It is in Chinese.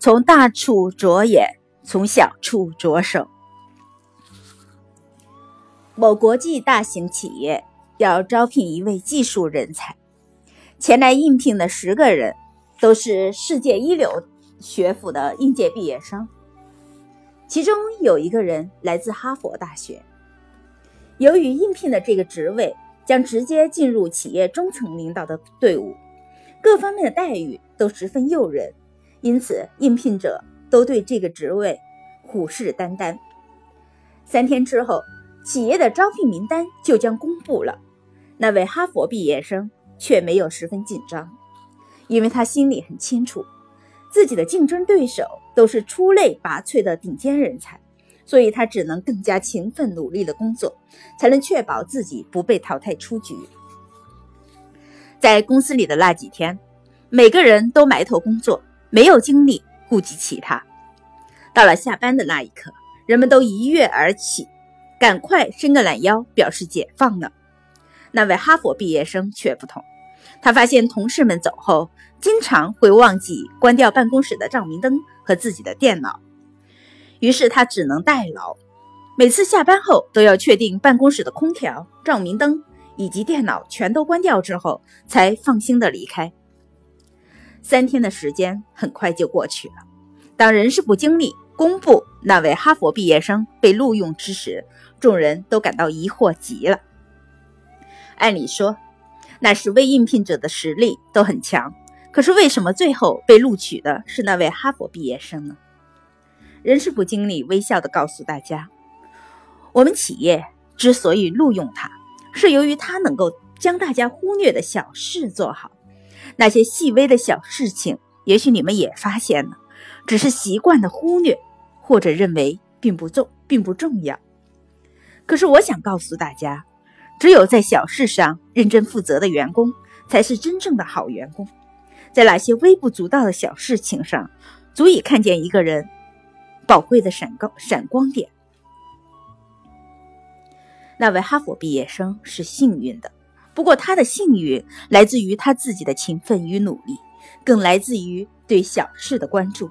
从大处着眼，从小处着手。某国际大型企业要招聘一位技术人才，前来应聘的十个人都是世界一流学府的应届毕业生，其中有一个人来自哈佛大学。由于应聘的这个职位将直接进入企业中层领导的队伍，各方面的待遇都十分诱人，因此应聘者都对这个职位虎视眈眈。三天之后。企业的招聘名单就将公布了，那位哈佛毕业生却没有十分紧张，因为他心里很清楚，自己的竞争对手都是出类拔萃的顶尖人才，所以他只能更加勤奋努力的工作，才能确保自己不被淘汰出局。在公司里的那几天，每个人都埋头工作，没有精力顾及其他。到了下班的那一刻，人们都一跃而起。赶快伸个懒腰，表示解放了。那位哈佛毕业生却不同，他发现同事们走后，经常会忘记关掉办公室的照明灯和自己的电脑，于是他只能代劳，每次下班后都要确定办公室的空调、照明灯以及电脑全都关掉之后，才放心的离开。三天的时间很快就过去了，当人事部经理。公布那位哈佛毕业生被录用之时，众人都感到疑惑极了。按理说，那十位应聘者的实力都很强，可是为什么最后被录取的是那位哈佛毕业生呢？人事部经理微笑地告诉大家：“我们企业之所以录用他，是由于他能够将大家忽略的小事做好。那些细微的小事情，也许你们也发现了，只是习惯的忽略。”或者认为并不重，并不重要。可是我想告诉大家，只有在小事上认真负责的员工，才是真正的好员工。在那些微不足道的小事情上，足以看见一个人宝贵的闪光闪光点。那位哈佛毕业生是幸运的，不过他的幸运来自于他自己的勤奋与努力，更来自于对小事的关注。